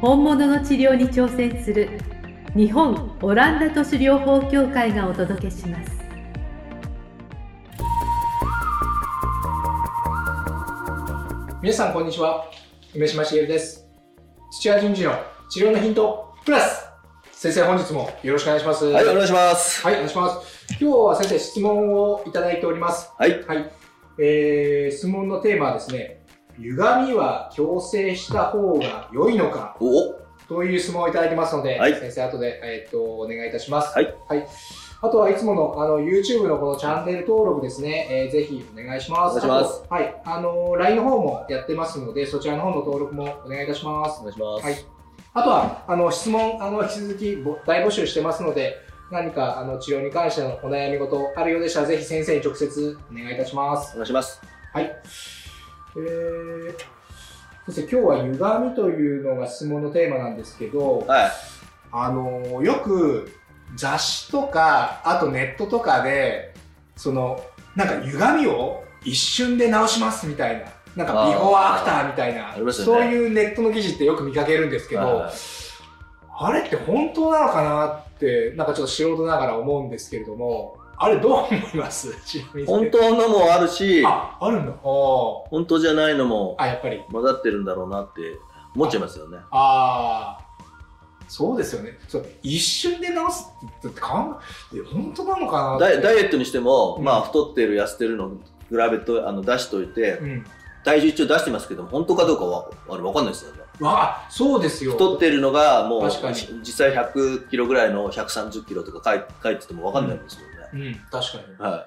本物の治療に挑戦する日本オランダ都市療法協会がお届けします。皆さんこんにちは。梅島茂です。土屋順次の治療のヒントプラス。先生本日もよろしくお願いします。はい、お願いします。はいお願いします。今日は先生質問をいただいております。はい。はい、えー、質問のテーマはですね歪みは矯正した方が良いのか？おという質問をいただいてますので、はい先生後で、えーっとお願いいたしますはい、はいあとはいつものあの YouTube のこのチャンネル登録ですね、えーぜひお願いします。お願いしますはい、あの LINE の方もやってますので、そちらの方の登録もお願いいたしますお。願いします。はい。あとは、あの、質問、あの、引き続きぼ大募集してますので、何か、あの、治療に関してのお悩み事あるようでしたら、ぜひ先生に直接お願いいたします。お願いします。はい。えー、先生、今日は歪みというのが質問のテーマなんですけど、はい。あのよく雑誌とかあとネットとかでそのなんか歪みを一瞬で直しますみたいななんかビフォーアフターみたいな、ありますよね、そういうネットの記事ってよく見かけるんですけど、はい。あれって本当なのかなってなんかちょっと素人ながら思うんですけれどもあれどう思います？本当のもあるし、ああるんだ本当じゃないのもあやっぱり混ざってるんだろうなって思っちゃいますよね。ああ。そうですよね。そう一瞬で直すって考え本当なのかなダイダイエットにしても、うん。まあ太ってる痩せてるの比べとあの出しといて、うん。体重一応出してますけど本当かどうかはあれ分かんないですよね。わあそうですよ。太ってるのがもう実際100キロぐらいの130キロとか書い書いてても分かんないんですもんね。うん確かには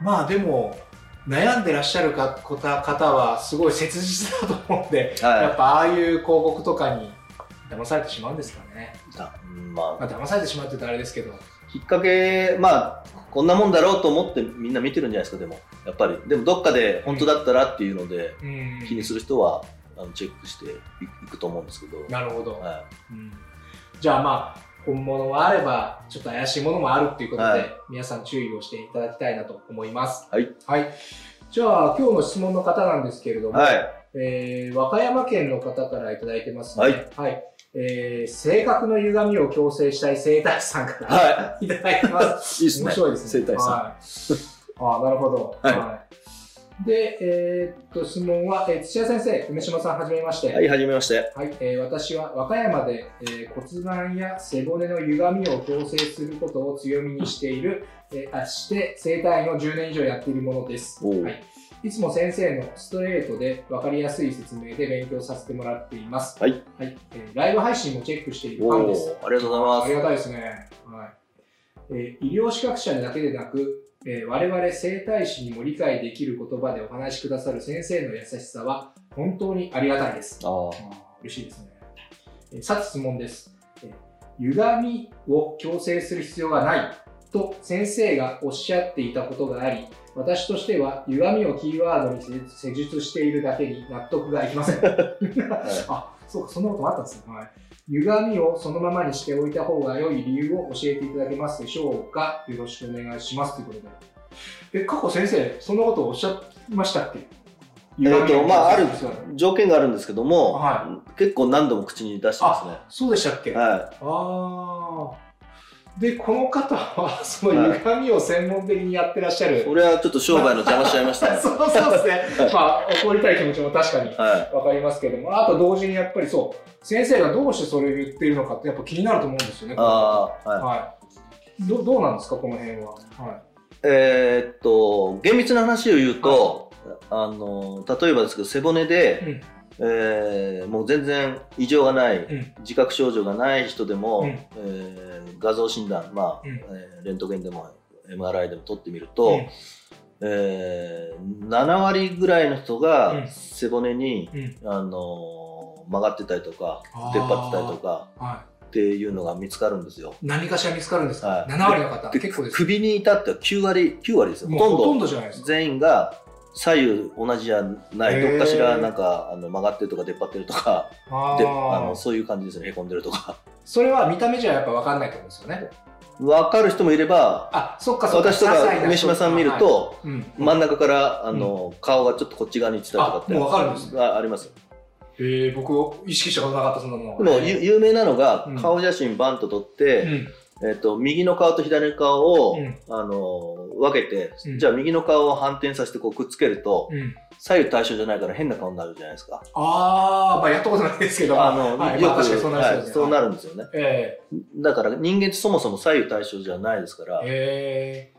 まあでも悩んでらっしゃるか方方はすごい切実だと思うんで、い。はい。やっぱああいう広告とかに騙されてしまうんですかね、だうんまあまあ、騙されてしまうって言うとあれですけどきっかけ、まあ、こんなもんだろうと思ってみんな見てるんじゃないですか、でも。やっぱり。でも、どっかで本当だったらっていうので、うん気にする人はあのチェックしていいくと思うんですけど。なるほど、はうんじゃあまあ本物もあればちょっと怪しいものもあるっていうことで、はい皆さん注意をしていただきたいなと思いますはい、はい、じゃあ今日の質問の方なんですけれどい。も、はい。えー和歌山県の方からいただいてますね。はい。えー性格の歪みを矯正したい生体師さんから、、はいただいてます。いいっすね。面白いですね。生体師さん。はい、ああ、なるほど。はいいで、えーっと、質問は、えー土屋先生、梅島さん、はじめまして。はい、はじめまして。はいえー私は和歌山で、えー骨盤や背骨の歪みを矯正することを強みにしている、えーあして整体院を10年以上やっているものです。はい、いつも先生のストレートで分かりやすい説明で勉強させてもらっています。はい。はいえーライブ配信もチェックしているファンです。ありがとうございます。ありがたいですね。はいえー医療資格者だけでなく、えー我々整体師にも理解できる言葉でお話しくださる先生の優しさは本当にありがたいです。あ嬉しいですね。えーさて質問です。えー歪みを矯正する必要がないと先生がおっしゃっていたことがあり、私としては歪みをキーワードに施施術しているだけに納得がいきません。あ、そうか、そんなこともあったんですね。はい。歪みをそのままにしておいた方が良い理由を教えていただけますでしょうか？よろしくお願いします。ということで。え、過去先生、そんなことをおっしゃいましたっけ？えっと、まあ、ある条件があるんですけども、は結構何度も口に出してますね。そうでしたっけ？はああ。で、この方は、その歪みを専門的にやってらっしゃる。い。これはちょっと商売の邪魔しちゃいましたね。そうそうですね。まあ、怒りたい気持ちも確かにはわかりますけども、あと同時にやっぱりそう、先生がどうしてそれを言っているのかってやっぱ気になると思うんですよね。い。ああ、はい。はい。どどうなんですか、この辺は？はえーっと、厳密な話を言うと、あの、例えばですけど、背骨で、うんえーもう全然異常がない、うん自覚症状がない人でも、うんえー画像診断、まあうんえーレントゲンでも MRI でも取ってみると、うんえー、7割ぐらいの人うんが背骨に、うん。あのー曲がってたりとか出っ張ってたりとかはっていうのが見つかるんですよ。い。何かしら見つかるんですか、はい ?7 割の方。で結構です。首に至っては9割 ,9 割ですよ。ほとんどほとんどじゃないですか。全員が左右同じじゃないどっかしらなんかあの曲がってるとか出っ張ってるとかあであーのそういう感じですねへこんでるとかそれは見た目じゃやっぱ分かんないってことですよね。分かる人もいればあ、そっか。私とか些細な梅島さん見ると、はいうん。真ん中からあの、顔がちょっとこっち側に行ってたりとかってあもう分かるんですあありますえー、僕意識したことなかったそんなの。でも、ゆ有名なのがうん顔写真バンと撮っうて、ん。えっと右の顔と左の顔を、うんあの分けて、うんじゃあ右の顔を反転させてこうくっつけると、うん。左右対称じゃないから変な顔になるじゃないですか。あー、まあやったことないですけど。あの、はい、よく、まあそうなね。はいそうなる。るんですよね。えだから人間ってそもそも左右対称じゃないですからー、、え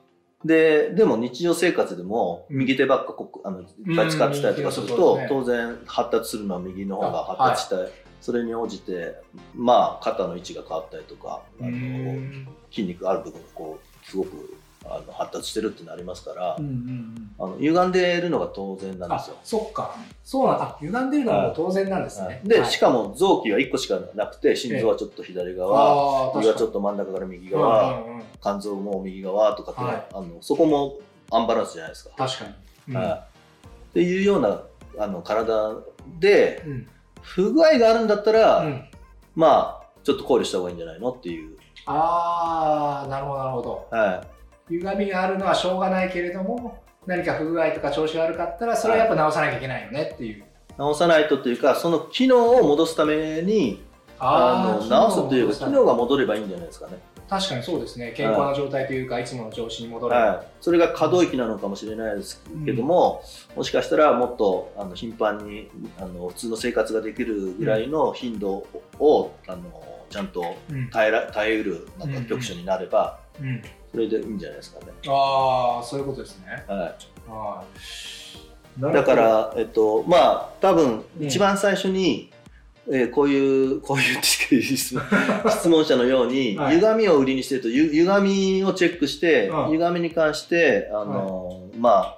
ででも日常生活でも右手ばっかこあのいっぱい使ってたりとかすると、うんうん当然発達するのは右の方が発達したい、それに応じてまあ肩の位置が変わったりとかあのん。筋肉ある部分がこうすごくあの発達してるってなりますから、うんうんうん。あの歪んでいるのが当然なんであすよ。そっか。そうなんあ、歪んでるのは当然なんですね。で、はいしかも臓器は1個しかなくて心臓はちょっと左側、胃はちょっとと真ん中から右側、うんうんうん肝臓も右側とかって、はいあのそこもアンバランスじゃないですか。確かに。うんはい、っていうようなあの体でうん。不具合があるんだったら、うん。まあちょっと考慮した方がいいんじゃないの？っていう、あー、なるほど、なるほど。は歪みがあるのはしょうがないけれども、何か不具合とか調子が悪かったら、それはやっぱ直さなきゃいけないよねっていう。い、直さないとというかその機能を戻すためにあのー直すというか機機能が戻ればいいんじゃないですかね、確かにそうですね。健康な状態というか、いつもの調子に戻る。はい、それが可動域なのかもしれないですけども、もしかしたらもっとあの頻繁にあの普通の生活ができるぐらいの頻度を、あのちゃんとうん。耐えら耐えうるなんか局所になれば、うん。それでいいんじゃないですかね。ああ、そういうことですね。はいはい。だから、えっと、まあ、多分、うん一番最初に、えーこういう、こういう質問者のように、はい。歪みを売りにしてると、ゆ歪みをチェックして、うん。歪みに関して、あの、まあ、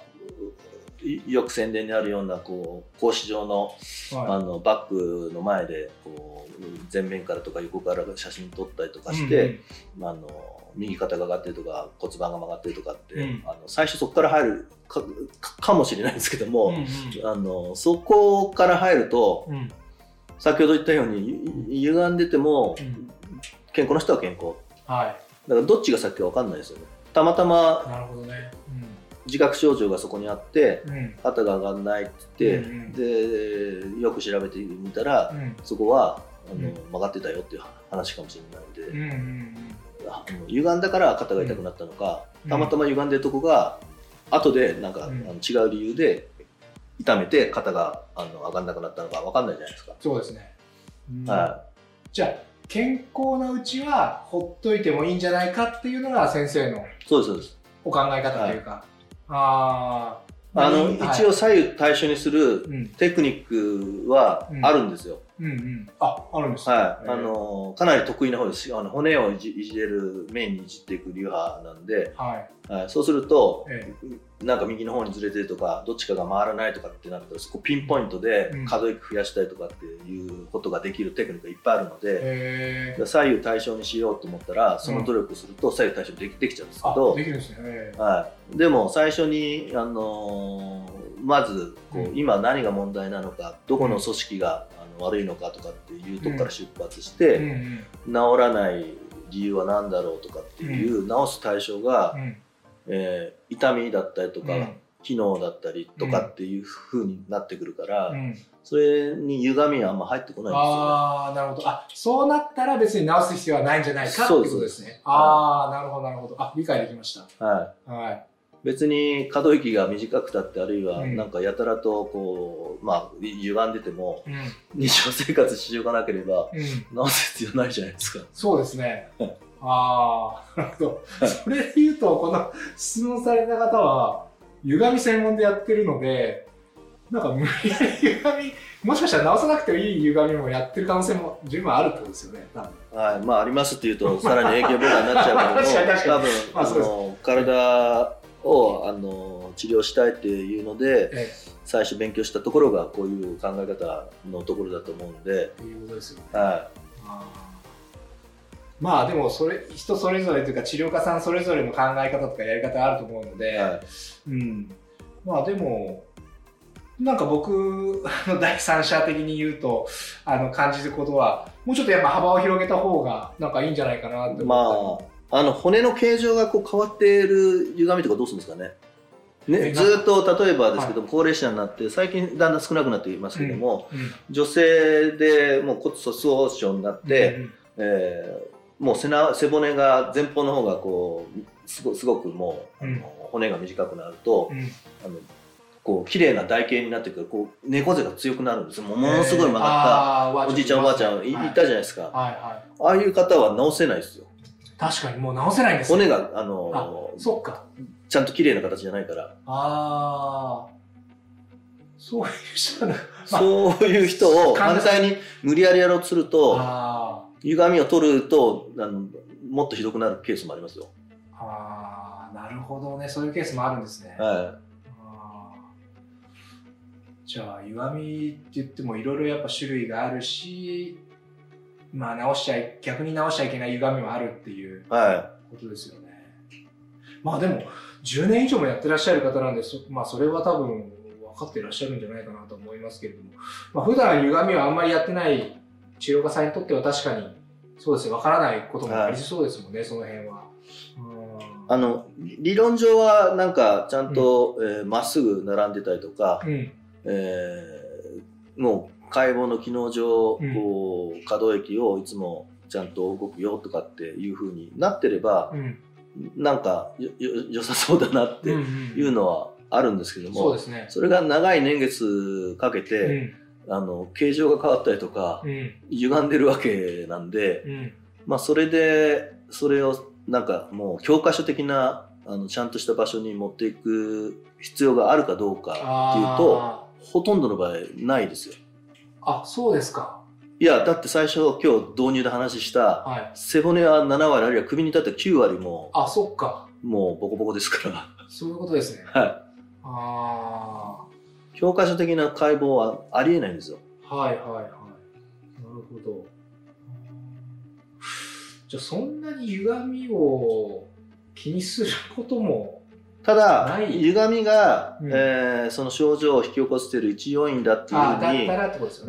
いよく宣伝にあるような、こう、格子状の、あはの、バッグの前で、こう、前面からとか横から写真撮ったりとかい。して、あの右肩が上がってるとか骨盤が曲がってるとかって、うん。あの最初そこから入るかもしれないんですけども、あのそこから入るとうん先ほど言ったようにゆ歪んでてもうん健康な人は健康はだからどっちが先か分かんないですよねたまたまい。なるほどね。自覚症状がそこにあってうん。うん。肩が上がらないってうん言って、でよく調べてみたら、うん。そこはあの、うん曲がってたよっていう話かもしれないんで、うんうんあの歪んだから肩が痛くなったのか、うんたまたま歪んでるとこが後でなんか、うんあの違う理由で痛めて肩があの上がんなくなったのか分かんないじゃないですか、そうですね。うん。はじゃあ、健康なうちはほっといてもいいんじゃないかっていうのが先生のいそうですそうです。お考え方というか。ああ。あの、はい。一応左右対称にするうん。テクニックはあるんですよ、うんうん。あ、あるんですね。はい、あのかなり得意な方です。あの骨をいじいじれる面にいじっていく流派なんで、はい。はい、そうするとえなんか右の方にずれてるとかどっちかが回らないとかってなったらそこピンポイントでうん。可動域増やしたりとかっていうことができるテクニックがいっぱいあるので、えー。左右対称にしようと思ったらその努力すると左右対称できできちゃうんですけあ、ど、できるんですね。えーはい、でも最初に、あのーまずこう、うん。今何が問題なのかどこの組織があの悪いのかとかっていうとこから出発して。治らない理由は何だろうとかっていう、治す対象が、うんえー痛みだったりとか、うん機能だったりとかっていう風になってくるから、うんそれに歪みはあんま入ってこないんですよ、ね。ああ、なるほど。あ、そうなったら別に直す必要はないんじゃないかってうことですね。ああ、なるほど、なるほど。あ、理解できました。はいはい。別に可動域が短くたってあるいはうんなんかやたらとこう、まあ歪んでてもうん。日常生活しようがなければうん。直す必要ないじゃないですか。そうですね。ああ、なるほど。それで言うと、この質問された方は、歪み専門でやってるので、なんか無理やり歪み、もしかしたら直さなくてもいい歪みもやってる可能性も十分あるってことですよね、多分。はい、まあありますっていうとさらに影響妨害になっちゃうけども 確かに確かに多分あまあそうですの体をあの治療したいっていうのでえ最初勉強したところがこういう考え方のところだと思うんで、えということですよね。はあー。まあでもそれ人それぞれというか治療家さんそれぞれの考え方とかやり方あると思うのいで、はい。うん、まあでもなんか僕あの第三者的に言うとあの感じることはもうちょっとやっぱ幅を広げた方がなんかいいんじゃないかなって思まああの骨の形状がこう変わっている歪みとかどうするんですかね。ね、えずーっと例えばですけども、高齢者になって最近だんだん少なくなっていますけども、ったり、うん。女性でもう骨粗鬆症になって、うんえーもう背な背骨が前方の方がこうすごすごくもう、うん。骨が短くなると、うん。あのこう綺麗な台形になってくるこう猫背が強くなるんです。よものすごい曲がったおじいちゃんおばあちゃんい,、い、たじゃないですか、はいはああいう方は治せないですよ。い確かにもう直せないんです骨ねがああのそっか。ちゃんと綺麗な形じゃないから。ああそういう人の そういう人を 反対に。無理やりやろうとするとあ歪みを取るとあのもっとひどくなるケースもありますよ。ーあーなるほどね。そういうケースもあるんですね、はあー。じゃあ歪みって言ってもいろいろやっぱ種類があるしまあ直しちゃい逆に直しちゃいけない歪みもあるっていうい。はことですよねまあでも10年以上もやってらっしゃる方なんでそ,、まあ、それは多分分かってらっしゃるんじゃないかなと思いますけれども、まあ普段歪みはあんまりやってない治療家さんにとっては確かにそうですね分からないこともありそうですもんね、その辺は。い。あの理論上はなんかちゃんとえーま、っすぐ並んでたりとか、うんえーもう解剖の機能上、うんこう可動域をいつもちゃんと動くよとかっていう風になってれば、うんなんか良さそうだなっていうのはあるんですけども、そうですね。それが長い年月かけて、あの形状が変わったりとか、うんうん歪んでるわけなんで、うんまあ、それでそれをなんかもう教科書的なあのちゃんとした場所に持っていく必要があるかどうかっていうとあほとんどの場合ないですよ。ーあそうですか。いやだって最初今日導入で話したはい。背骨は7割あるいは首に立っては9割もあそっか。もうボコボコですから、そういうことですね。はあい、教科書的な解剖はありえないんですよ。あはいはいはい。なるほど。じゃあそんなに歪みを気にすることもただ歪みが、うんえーその症状を引き起こしている一要因だっていうあふうに。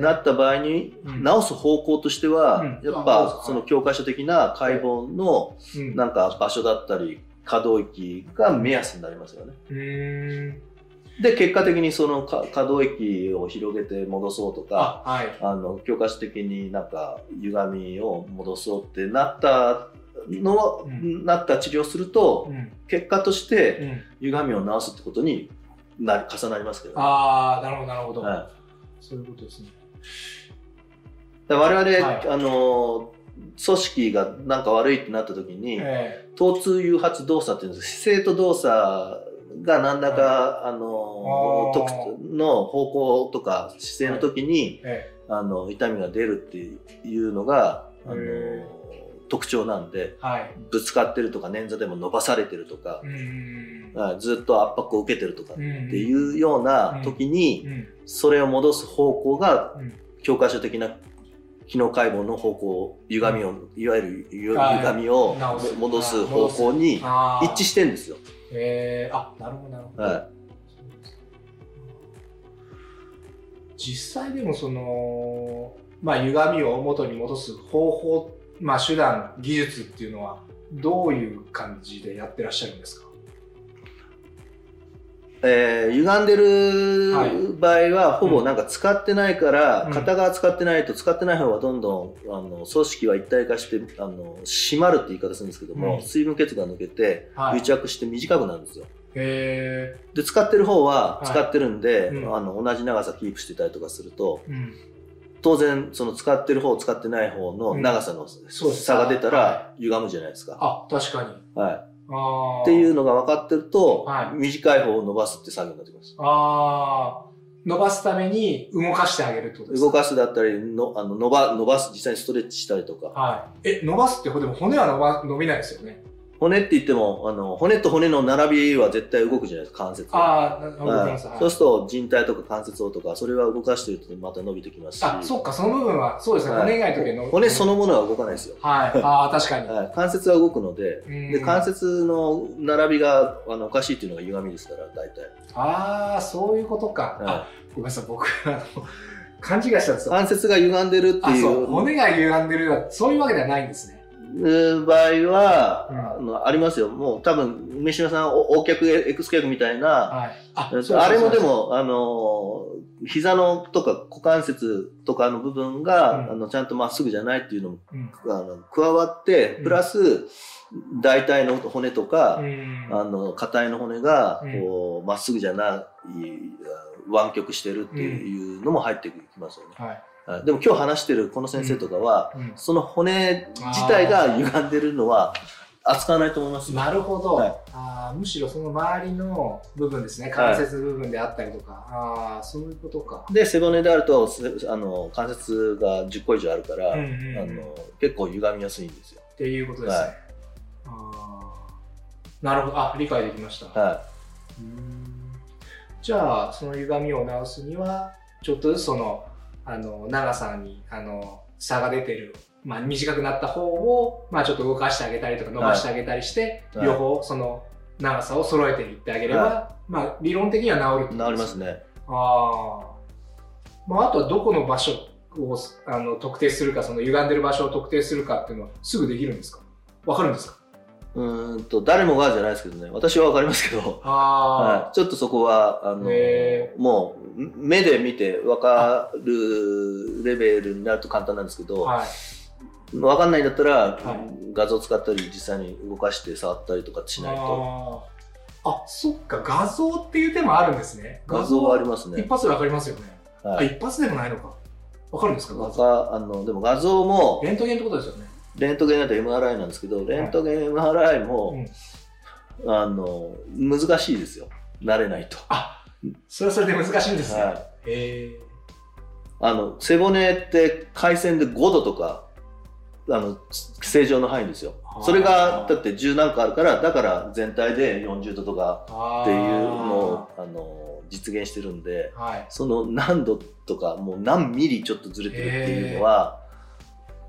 なった場合に、うん治す方向としては、うんやっぱその教科書的な解剖のうんなんか場所だったり可動域が目安になりますよね。で結果的にその可可動域を広げて戻そうとかあはい。あの教科書的になんか歪みを戻そうってなったの、うんなった治療をするとうん。結果としてうん。歪みを治すってことになる重なりますけど、ねああ、なるほどなるほど。はい。そういうことですね。我々、はい。あの組織がなんか悪いってなった時に、え疼痛誘発動作っていうんです姿勢と動作が何らか、あのあー。特の方向とか姿勢の時に、ええ。あの痛みが出るっていうのが、あのへ特徴なんでえはい。ぶつかってるとか捻挫でも伸ばされてるとかう、ん。あずっと圧迫を受けてるとかっっていうような時に、うん。それを戻す方向がうん。教科書的な機能解剖の方向歪みを、いわゆる歪みを戻す方向に一致してんですよ。えー、あなるほどなるほど、はそうです実際でもそのまあ歪みを元に戻す方法まあ手段技術っていうのはどういう感じでやってらっしゃるんですか？えー歪んではいる場合はほぼなんか使ってないから、うん。片側使ってないと使ってない方がどんどんあの組織は一体化してあの締まるって言い方するんですけども、うん。水分血が抜けてはい。癒着して短くなるんですよ。へで使ってる方ははい使ってるんで、うん。あの同じ長さキープしてたりとかすると当然その使ってる方使ってない方の長さの差が出たはら歪むじゃないですか。あ確かに。はい。あー。っていうのが分かってると、はい。短い方を伸ばすって作業になってきます。あー。伸ばすために動かしてあげるってことですか？動かすだったりのあの伸ば伸ばす実際にストレッチしたりとか。はい。え伸ばすってでも骨は伸ば伸びないですよね骨って言っても、あの、骨と骨の並びは絶対動くじゃないですか、関節は。ああ、な動きはいます。はいそうすると、靭帯とか関節をとか、それは動かしてるとまた伸びてきますし。あ、そっか、その部分は、そうですね、はい骨以外の時の。骨そのものは動かないですよ。はい。ああ、確かに。はい、関節は動くので、うんで関節の並びがあのおかしいっていうのが歪みですから、大体。ああ、そういうことか。はいあ、ごめんなさい、僕、あの、勘違いしたんですよ。関節が歪んでるってあ、いそう、う骨が歪んでるよそういうわけではないんですね。場合は、うんあのありますよ。もう多分、梅島さん、お O 脚、X 脚みたいな、はい。あれもでも、あの、膝のとか股関節とかの部分が、うんあのちゃんとまっすぐじゃないっていうのもそうあの加わってうん、プラス、大腿の骨とか、うん。あの、硬いの骨がうん、こう、まっすぐじゃない、湾曲してるっていうのも入ってきますよね。はい。はいでも今日話してるこの先生とかは、うん。その骨自体が歪んでるのは扱わないと思います。よ。なるほど、はい。あーむしろその周りの部分ですね。関節部分であったりとか、ああそういうことか、で、背骨であると、せあの関節が10個以上あるから、うんうんうん。あの結構歪みやすいんですよ。っていうことですね、はい。あー。なるほど。あ理解できました、はうーん。じゃあその歪みを直すにはちょっとずつそのあの長さにあの差が出てる、まあ、短くなった方を、まあ、ちょっと動かしてあげたりとか伸ばしてあげたりして、はい。両方その長さを揃えていってあげれば、はまあ、理論的には治る治りますね。ああ。まあ、あとはどこの場所をあの特定するか、その歪んでる場所を特定するかっていうのはすぐできるんですか？わかるんですか？うーんと、誰もがじゃないですけどね、私はわかりますけど、あはい、ちょっとそこは、あのへもう、目で見てわかるレベルになると簡単なんですけあ、ど、はい。わかんないんだったら、はい画像使ったり、実際に動かして触ったりとかしないと。あそっか、画像っていう手もあるんですね。画像はありますね一。発でわかりますよね。あ、はい。一発でもないのか。わかるんですか？画わ像。かあのでも画像も、レントゲンってことですよね。レントゲンだと MRI なんですけど、レントゲン MRI も、あの、難しいですよ。慣れないと。それはそれで難しいんですね。はい。へえ。あの、背骨って回線で5度とか、あの、正常の範囲ですよは。あそれが、だって10何個あるから、だから全体で40度とかあっていうのを、あの、実現してるんで、はい。その何度とか、もう何ミリちょっとずれてるっていうのは、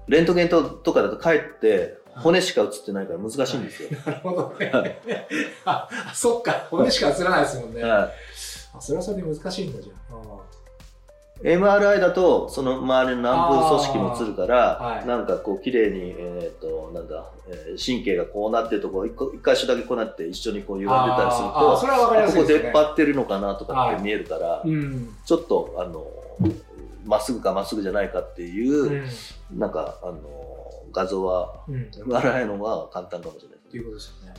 レントゲンととかだとかえって骨しか映ってないから難しいんですよ。なるほどね。あ、そっか、骨しか映らないですもんね。はいあそれはそれで難しいんだじゃん。MRI だとその周りの軟部組織も映るから、はいなんかこう綺麗にえっ、となんだ、えー神経がこうなってるとこ一箇所だけこうなって一緒にこう歪んでたりするとそれはわかりやここすいですね。出っ張ってるのかなとかって見えるから、うん。ちょっとあのまっすぐかまっすぐじゃないかっていう、うん。なんかあの画像はうん。っ MRI の方が簡単かもしれない。ていうことですよね。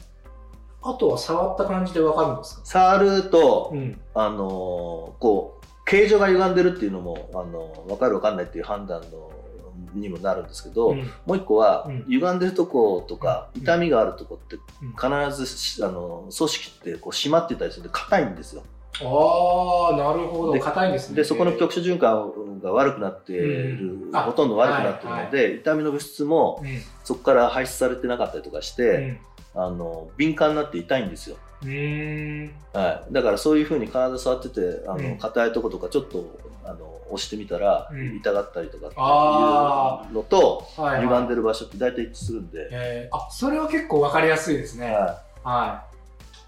あとは触った感じでわかるんですか？触ると、ん。あのこう形状が歪んでるっていうのもあの分かる分かんないっていう判断のにもなるんですけど、うんもう一個は、うん歪んでるとことかうん痛みがあるとこってうん必ずしあの組織ってこう締まってたりするんで硬いんですよ。ああ、なるほど。で硬いんですね。でそこの局所循環が悪くなってる、うんあほとんど悪くなってるので、痛みの物質もうん。そこから排出されてなかったりとかして、あの敏感になって痛いんですよ。はい、だからそういうふうに体触っててあうんの硬いとことかちょっとあの押してみたらうん痛がったりとかってあいうのとはい、はい。歪んでる場所って大体一致するんで、えー、あ、それは結構わかりやすいですね。ははい。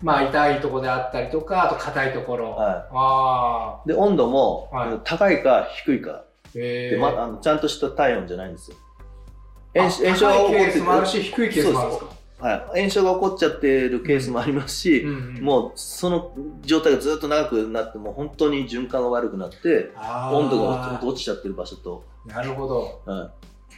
まあ、痛いところであったりとか、あと硬いところ。いはああ。い、で温度も、はい。高いか低いかで、えー。ま、あのちゃんとした体温じゃないんですよ。あ炎炎症が起こ高いケーってスもあるし、低いケースもあるんですか？はい、炎症が起こっちゃってるケースもありますし、うんうんもうその状態がずっと長くなってもう本当に循環が悪くなって温度が落ちちゃってる場所と、なるほど。は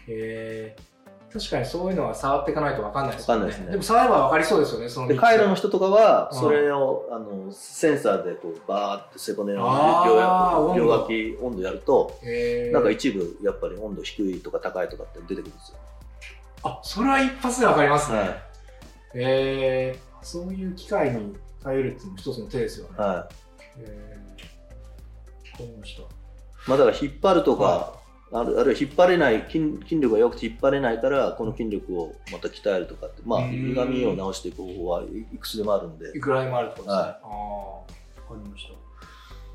へえ確かにそういうのは触っていかないと分かんないですよね。わかんないですね。でも触れば分かりそうですよね、そい、のでカイロの人とかはうん。それを、あのセンサーでこうバーって背骨の両両脇温度やるとなんか一部やっぱり温度低いとか高いとかって出てくるんですよ。あ、それは一発で分かりますね。はい。へえそういう機械に頼るっていうのも一つの手ですよね。はへえわかりまあ、だから引っ張るとか、はあるあるいは引っ張れない筋筋力が良くて引っ張れないからこの筋力をまた鍛えるとかってまあうん歪みを直していく方法はいくつでもあるんでいくらでもあるってことですね。はいああ、わかりました。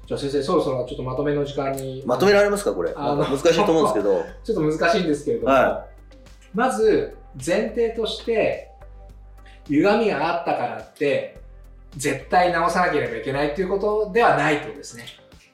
じゃあ先生、そろそろちょっとまとめの時間に。まとめられますかこれ難しいと思うんですけど ちょっと難しいんですけれども、はまず前提として、歪みがあったからって、絶対直さなければいけないっていうことではないとですね。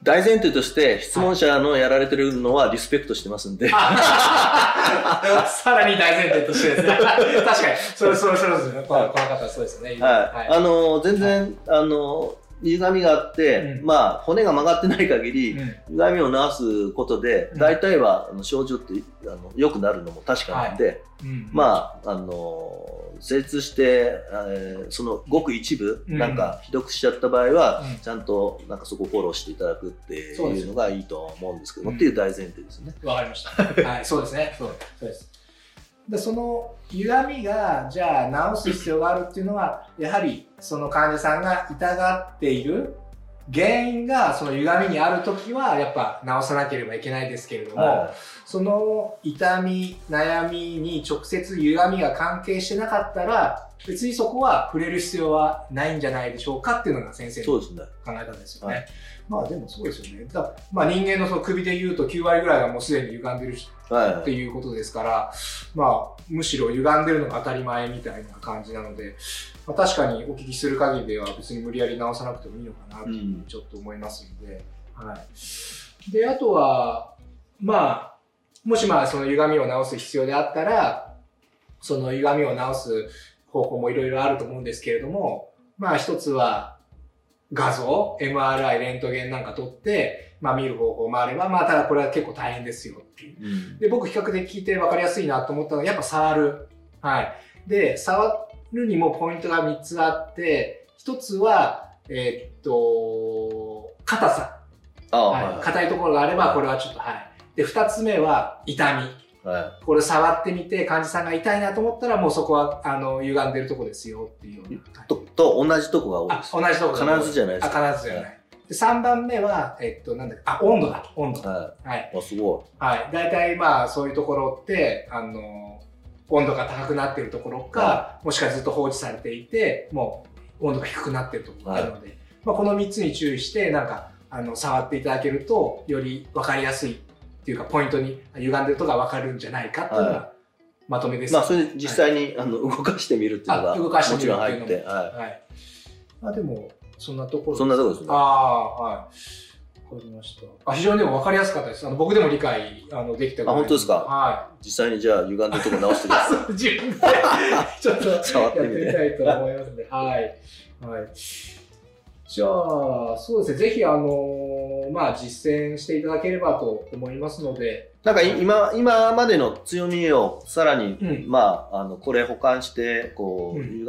大前提として質問者のやられてるのはリスペクトしてますんで、あ さらに大前提としてですね。確かに。それ、それ、それですね。この方はそうですよね。はい。あの全然、あの歪みがあって、うん。まあ骨が曲がってない限り、うん。歪みを治すことでうん。大体はあの症状ってあの良くなるのも確かなんで、うん。まああの精通して、えーそのごく一部、うんなんかひどくしちゃった場合は、うんちゃんとなんかそこをフォローしていただくっていうのがいいとは思うんですけども、うんっていう大前提ですね。わかりました。はい、そうですね。そうそうです。でその歪みがじゃあ直す必要があるっていうのはやはりその患者さんが痛がっている原因がその歪みにある時はやっぱ直さなければいけないですけれども、はその痛み悩みに直接歪みが関係してなかったら別にそこは触れる必要はないんじゃないでしょうかっていうのが先生の。考え方ですよね。はいまあでもそうですよね。だまあ人間のその首で言うと9割ぐらいがもうすでに歪んでるはい、っていうことですから、まあむしろ歪んでるのが当たり前みたいな感じなので、まあ、確かにお聞きする限りでは別に無理やり直さなくてもいいのかなとうんちょっと思いますので、はい。で、あとは、まあ、もしまあその歪みを直す必要であったら、その歪みを直す方法もいろいろあると思うんですけれども、まあ一つは画像、MRI、レントゲンなんか撮って、まあ見る方法もあれば、まあただこれは結構大変ですよっていう。うんで、僕比較的聞いて分かりやすいなと思ったのは、やっぱ触る。はい。で、触るにもポイントが3つあって、1つは、えーっと、硬さ。ああはい。硬いところがあれば、これはちょっと、はい。で、2つ目は痛み。はこれ触ってみて、患者さんが痛いなと思ったら、もうそこは、あの、歪んでるとこですよっていうような。い、とと同じとこが多いあで、す。同じとこ必ずじゃないですか。あ、必ずじゃない。で、3番目は、えっと、なんだっけ、あ、温度だ。温度。ははい。い。あすごはい。大体まあそういうところって、あの、温度が高くなっているところか、はもしくはずっと放置されていて、もう温度が低くなっているところがあるので、まあこの3つに注意して、なんか、あの、触っていただけると、より分かりやすいっていうか、ポイントに歪んでるとこが分かるんじゃないかっていうのが、はまとめでい。す。まあ、それで実際に、あの動かしてみるっていうのが、あ動かしてもちみるっていうのもろん入って、ははい。まあでも、そんなところい。そんなとこですね。ああ、はい。わかりました。あ、非常にでも分かりやすかったです。あの僕でも理解あのできたあ本当ですか？は実際にじゃあ、歪んだとこ直してください。い。自分でちょっと 触ってみてやってみたいと思いますので、はい。はい。じゃあ、そうですね。ぜひ、あのまあ、実践していただければと思いますので、なんかい今今までの強みをさらに、うんまあ、あのこれ保管してこう、うん歪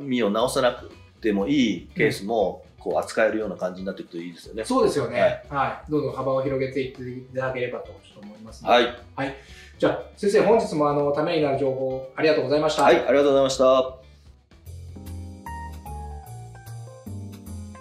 みを直さなくてもいいケースも、こう扱えるような感じになっていくといいですよね。そうですよね。ははいい。どんどん幅を広げていっていただければとちょっと思いますので。はい、じゃあ、先生、本日もあの、ためになる情報ありがとうございました。はい、ありがとうございました。